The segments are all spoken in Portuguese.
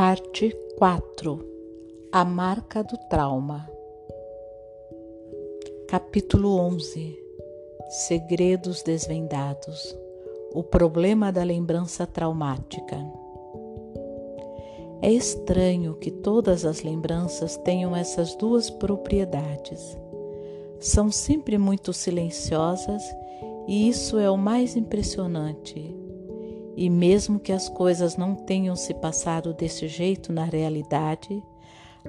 Parte 4 A marca do trauma. Capítulo 11 Segredos desvendados. O problema da lembrança traumática. É estranho que todas as lembranças tenham essas duas propriedades. São sempre muito silenciosas e isso é o mais impressionante. E mesmo que as coisas não tenham se passado desse jeito na realidade,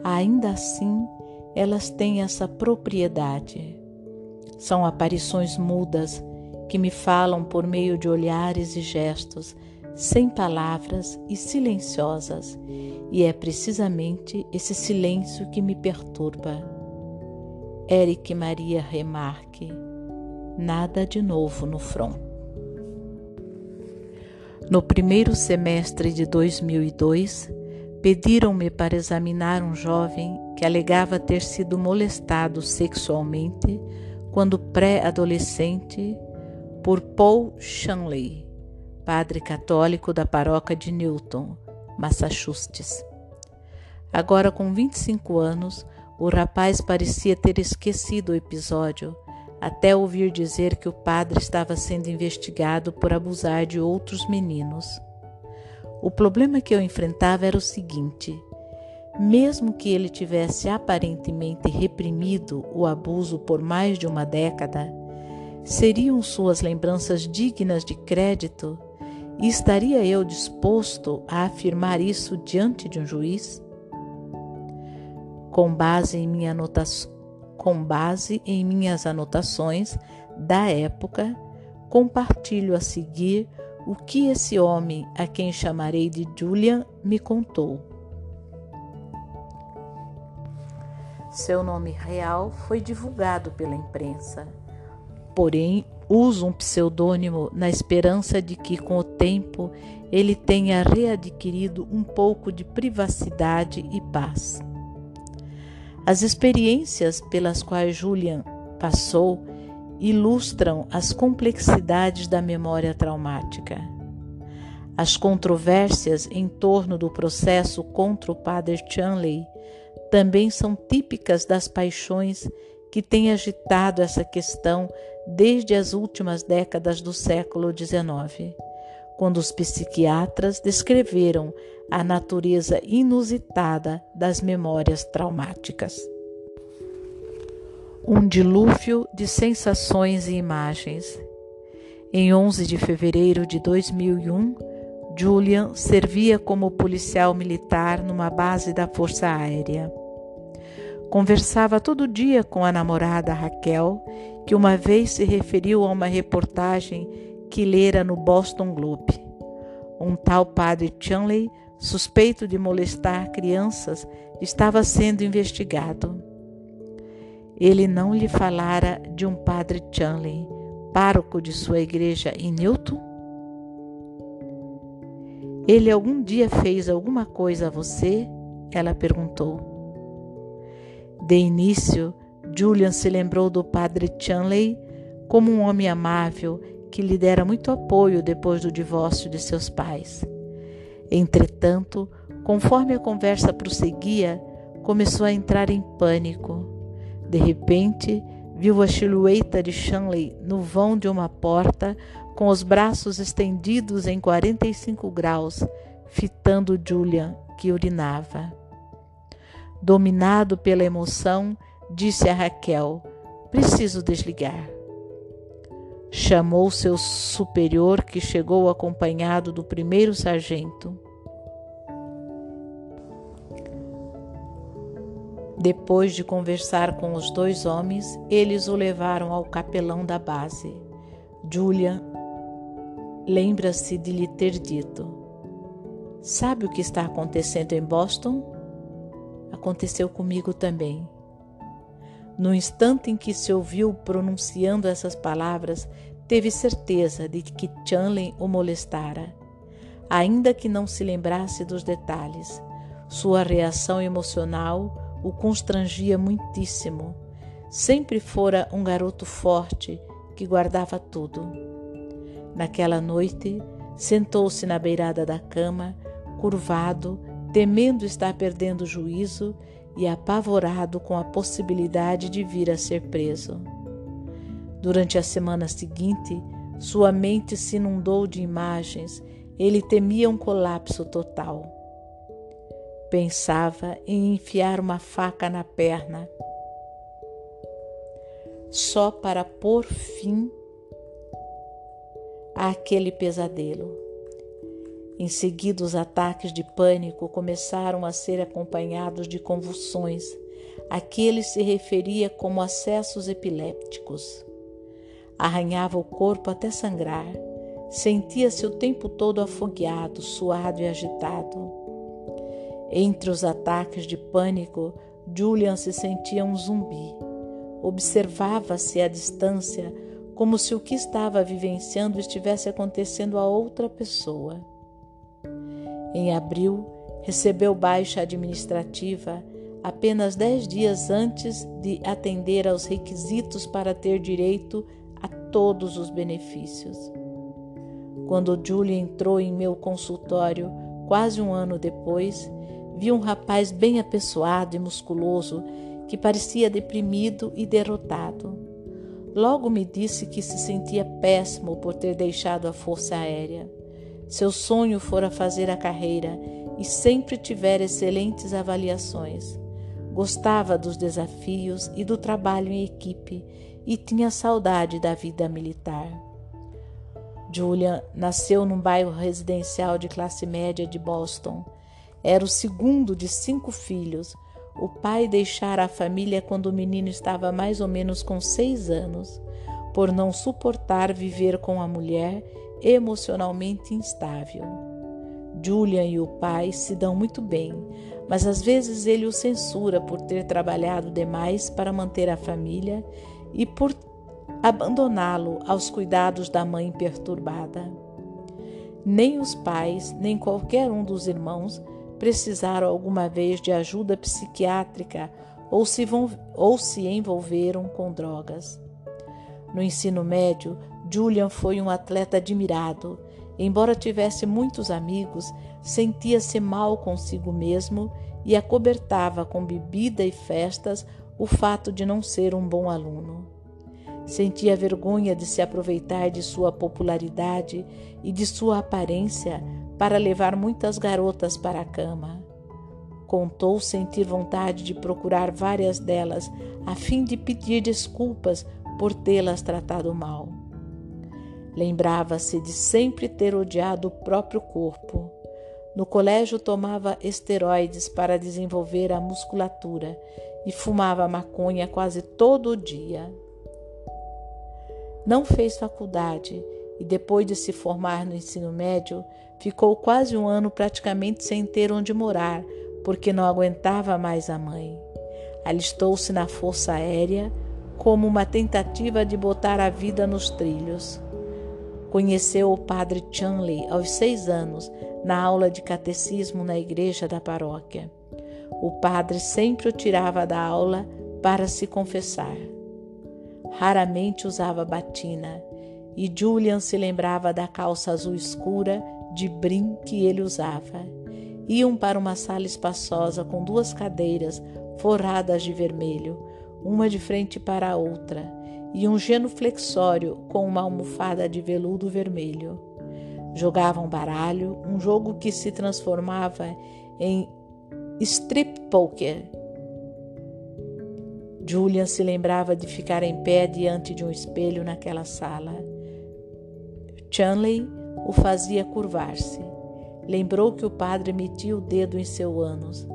ainda assim elas têm essa propriedade. São aparições mudas que me falam por meio de olhares e gestos sem palavras e silenciosas, e é precisamente esse silêncio que me perturba. Eric Maria Remarque, nada de novo no front. No primeiro semestre de 2002, pediram-me para examinar um jovem que alegava ter sido molestado sexualmente quando pré-adolescente por Paul Shanley padre católico da paróquia de Newton, Massachusetts. Agora, com 25 anos, o rapaz parecia ter esquecido o episódio, até ouvir dizer que o padre estava sendo investigado por abusar de outros meninos. O problema que eu enfrentava era o seguinte: mesmo que ele tivesse aparentemente reprimido o abuso por mais de uma década, seriam suas lembranças dignas de crédito e estaria eu disposto a afirmar isso diante de um juiz? Com base em, minha anota com base em minhas anotações da época, compartilho a seguir o que esse homem, a quem chamarei de Julian, me contou. Seu nome real foi divulgado pela imprensa, porém uso um pseudônimo na esperança de que, com o tempo, ele tenha readquirido um pouco de privacidade e paz. As experiências pelas quais Julian passou ilustram as complexidades da memória traumática. As controvérsias em torno do processo contra o padre Chanley também são típicas das paixões que têm agitado essa questão desde as últimas décadas do século XIX, quando os psiquiatras descreveram a natureza inusitada das memórias traumáticas. Um dilúvio de sensações e imagens. Em 11 de fevereiro de 2001, Julian servia como policial militar numa base da Força Aérea. Conversava todo dia com a namorada Raquel, que uma vez se referiu a uma reportagem que lera no Boston Globe. Um tal padre Chanley, suspeito de molestar crianças, estava sendo investigado. Ele não lhe falara de um padre Chanley, pároco de sua igreja em Newton? Ele algum dia fez alguma coisa a você? Ela perguntou. De início, Julian se lembrou do padre Chanley como um homem amável que lhe dera muito apoio depois do divórcio de seus pais. Entretanto, conforme a conversa prosseguia, começou a entrar em pânico. De repente, viu a silhueta de Shanley no vão de uma porta, com os braços estendidos em 45 graus, fitando Julian, que urinava. Dominado pela emoção, disse a Raquel: Preciso desligar. Chamou seu superior, que chegou acompanhado do primeiro sargento. Depois de conversar com os dois homens, eles o levaram ao capelão da base. Julian lembra-se de lhe ter dito: Sabe o que está acontecendo em Boston? Aconteceu comigo também. No instante em que se ouviu pronunciando essas palavras, teve certeza de que Chanley o molestara. Ainda que não se lembrasse dos detalhes, sua reação emocional o constrangia muitíssimo. Sempre fora um garoto forte que guardava tudo. Naquela noite, sentou-se na beirada da cama, curvado temendo estar perdendo o juízo e apavorado com a possibilidade de vir a ser preso. Durante a semana seguinte, sua mente se inundou de imagens, ele temia um colapso total. Pensava em enfiar uma faca na perna, só para pôr fim àquele pesadelo. Em seguida, os ataques de pânico começaram a ser acompanhados de convulsões, a que ele se referia como acessos epilépticos. Arranhava o corpo até sangrar, sentia-se o tempo todo afogueado, suado e agitado. Entre os ataques de pânico, Julian se sentia um zumbi. Observava-se à distância, como se o que estava vivenciando estivesse acontecendo a outra pessoa. Em abril, recebeu baixa administrativa apenas dez dias antes de atender aos requisitos para ter direito a todos os benefícios. Quando Julia entrou em meu consultório, quase um ano depois, vi um rapaz bem apessoado e musculoso que parecia deprimido e derrotado. Logo me disse que se sentia péssimo por ter deixado a Força Aérea. Seu sonho fora fazer a carreira e sempre tivera excelentes avaliações. Gostava dos desafios e do trabalho em equipe e tinha saudade da vida militar. Julian nasceu num bairro residencial de classe média de Boston. Era o segundo de cinco filhos. O pai deixara a família quando o menino estava mais ou menos com seis anos, por não suportar viver com a mulher emocionalmente instável. Julian e o pai se dão muito bem, mas às vezes ele o censura por ter trabalhado demais para manter a família e por abandoná-lo aos cuidados da mãe perturbada. Nem os pais, nem qualquer um dos irmãos precisaram alguma vez de ajuda psiquiátrica ou se, ou se envolveram com drogas. No ensino médio, Julian foi um atleta admirado. Embora tivesse muitos amigos, sentia-se mal consigo mesmo e acobertava com bebida e festas o fato de não ser um bom aluno. Sentia vergonha de se aproveitar de sua popularidade e de sua aparência para levar muitas garotas para a cama. Contou sentir vontade de procurar várias delas a fim de pedir desculpas por tê-las tratado mal. Lembrava-se de sempre ter odiado o próprio corpo. No colégio tomava esteroides para desenvolver a musculatura e fumava maconha quase todo o dia. Não fez faculdade e, depois de se formar no ensino médio, ficou quase um ano praticamente sem ter onde morar, porque não aguentava mais a mãe. Alistou-se na Força Aérea como uma tentativa de botar a vida nos trilhos. Conheceu o padre Chanley aos seis anos, na aula de catecismo na igreja da paróquia. O padre sempre o tirava da aula para se confessar. Raramente usava batina e Julian se lembrava da calça azul escura de brim que ele usava. Iam para uma sala espaçosa com duas cadeiras forradas de vermelho, uma de frente para a outra e um genuflexório com uma almofada de veludo vermelho. Jogavam baralho, um jogo que se transformava em strip poker. Julian se lembrava de ficar em pé diante de um espelho naquela sala. Chanley o fazia curvar-se. Lembrou que o padre metia o dedo em seu ânus.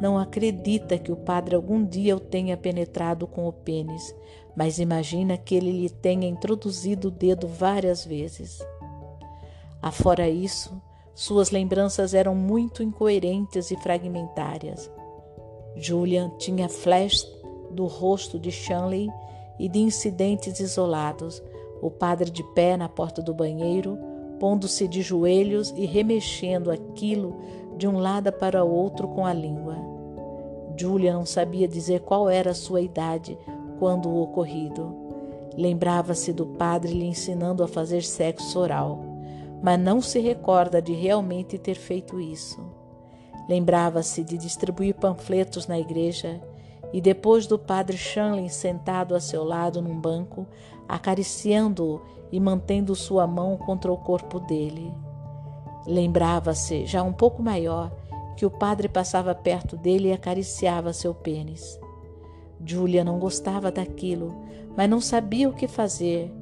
Não acredita que o padre algum dia o tenha penetrado com o pênis, mas imagina que ele lhe tenha introduzido o dedo várias vezes. Afora isso, suas lembranças eram muito incoerentes e fragmentárias. Julian tinha flash do rosto de Shanley e de incidentes isolados, o padre de pé na porta do banheiro, pondo-se de joelhos e remexendo aquilo de um lado para o outro com a língua. Julian não sabia dizer qual era a sua idade quando o ocorrido. Lembrava-se do padre lhe ensinando a fazer sexo oral, mas não se recorda de realmente ter feito isso. Lembrava-se de distribuir panfletos na igreja e depois do padre Shanley sentado a seu lado num banco, acariciando-o e mantendo sua mão contra o corpo dele. Lembrava-se, já um pouco maior, que o padre passava perto dele e acariciava seu pênis. Julia não gostava daquilo, mas não sabia o que fazer.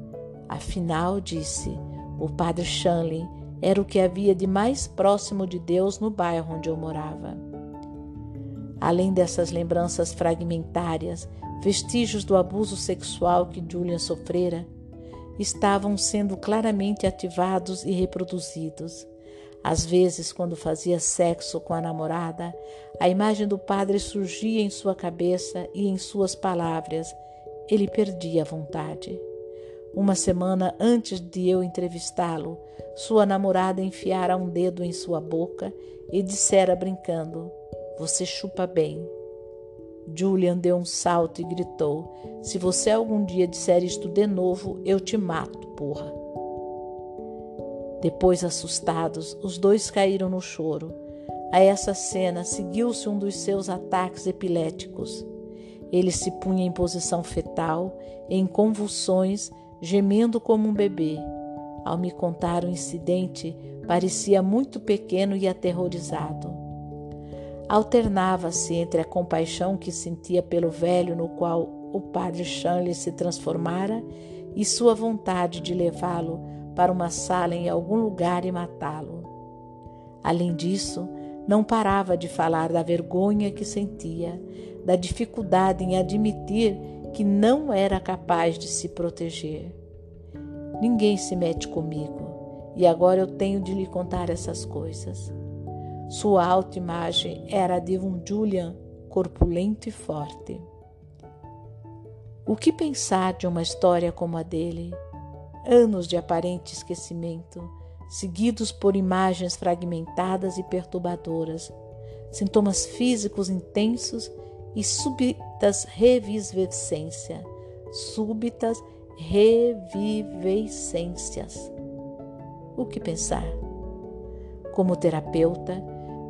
Afinal, disse, o padre Shanley era o que havia de mais próximo de Deus no bairro onde eu morava. Além dessas lembranças fragmentárias, vestígios do abuso sexual que Julian sofrera, estavam sendo claramente ativados e reproduzidos. Às vezes, quando fazia sexo com a namorada, a imagem do padre surgia em sua cabeça e em suas palavras. Ele perdia a vontade. Uma semana antes de eu entrevistá-lo, sua namorada enfiara um dedo em sua boca e dissera brincando: Você chupa bem. Julian deu um salto e gritou: Se você algum dia disser isto de novo, eu te mato, porra. Depois, assustados, os dois caíram no choro. A essa cena seguiu-se um dos seus ataques epiléticos. Ele se punha em posição fetal, em convulsões, gemendo como um bebê. Ao me contar o incidente, parecia muito pequeno e aterrorizado. Alternava-se entre a compaixão que sentia pelo velho no qual o padre Shanley se transformara e sua vontade de levá-lo para uma sala em algum lugar e matá-lo. Além disso, não parava de falar da vergonha que sentia, da dificuldade em admitir que não era capaz de se proteger. Ninguém se mete comigo e agora eu tenho de lhe contar essas coisas. Sua autoimagem era a de um Julian corpulento e forte. O que pensar de uma história como a dele? Anos de aparente esquecimento, seguidos por imagens fragmentadas e perturbadoras, sintomas físicos intensos e súbitas revivescência, súbitas revivescências. O que pensar? Como terapeuta,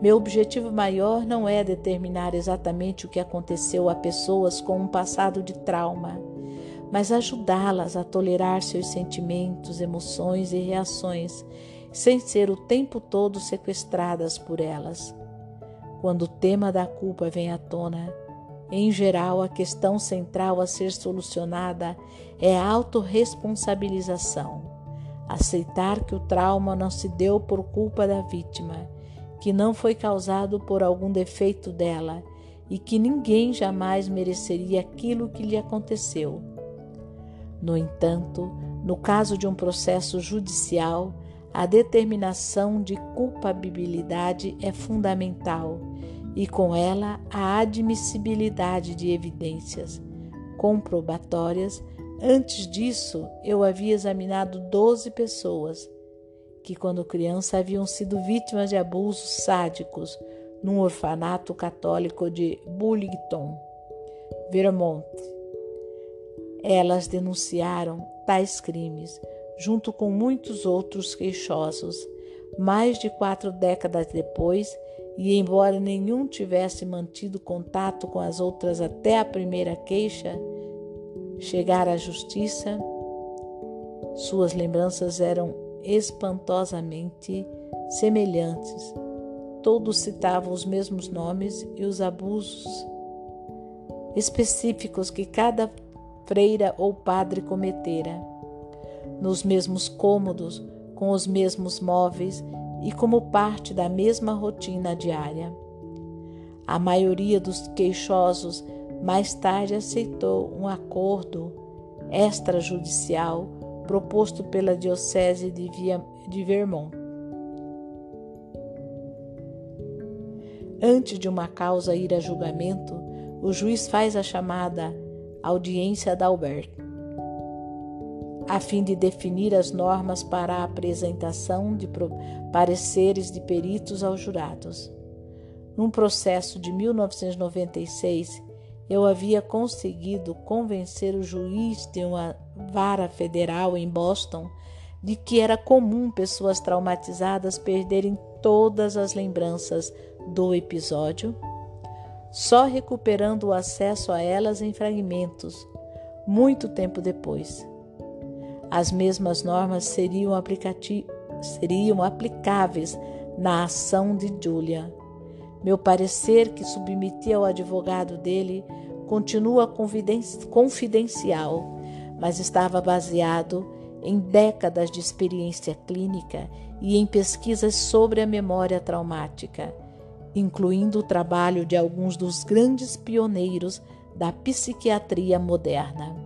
meu objetivo maior não é determinar exatamente o que aconteceu a pessoas com um passado de trauma mas ajudá-las a tolerar seus sentimentos, emoções e reações, sem ser o tempo todo sequestradas por elas. Quando o tema da culpa vem à tona, em geral, a questão central a ser solucionada é a autorresponsabilização. Aceitar que o trauma não se deu por culpa da vítima, que não foi causado por algum defeito dela e que ninguém jamais mereceria aquilo que lhe aconteceu. No entanto, no caso de um processo judicial, a determinação de culpabilidade é fundamental e, com ela, a admissibilidade de evidências comprobatórias. Antes disso, eu havia examinado 12 pessoas que, quando criança, haviam sido vítimas de abusos sádicos num orfanato católico de Burlington, Vermont elas denunciaram tais crimes, junto com muitos outros queixosos, mais de quatro décadas depois, e embora nenhum tivesse mantido contato com as outras até a primeira queixa chegar à justiça, suas lembranças eram espantosamente semelhantes. Todos citavam os mesmos nomes e os abusos específicos que cada freira ou padre cometera. Nos mesmos cômodos, com os mesmos móveis e como parte da mesma rotina diária. A maioria dos queixosos mais tarde aceitou um acordo extrajudicial proposto pela Diocese de, Via, de Vermont. Antes de uma causa ir a julgamento, o juiz faz a chamada audiência da Albert, a fim de definir as normas para a apresentação de pareceres de peritos aos jurados. Num processo de 1996, eu havia conseguido convencer o juiz de uma vara federal em Boston de que era comum pessoas traumatizadas perderem todas as lembranças do episódio, só recuperando o acesso a elas em fragmentos, muito tempo depois. As mesmas normas seriam, seriam aplicáveis na ação de Julia. Meu parecer, que submeti ao advogado dele, continua confidencial, mas estava baseado em décadas de experiência clínica e em pesquisas sobre a memória traumática, incluindo o trabalho de alguns dos grandes pioneiros da psiquiatria moderna.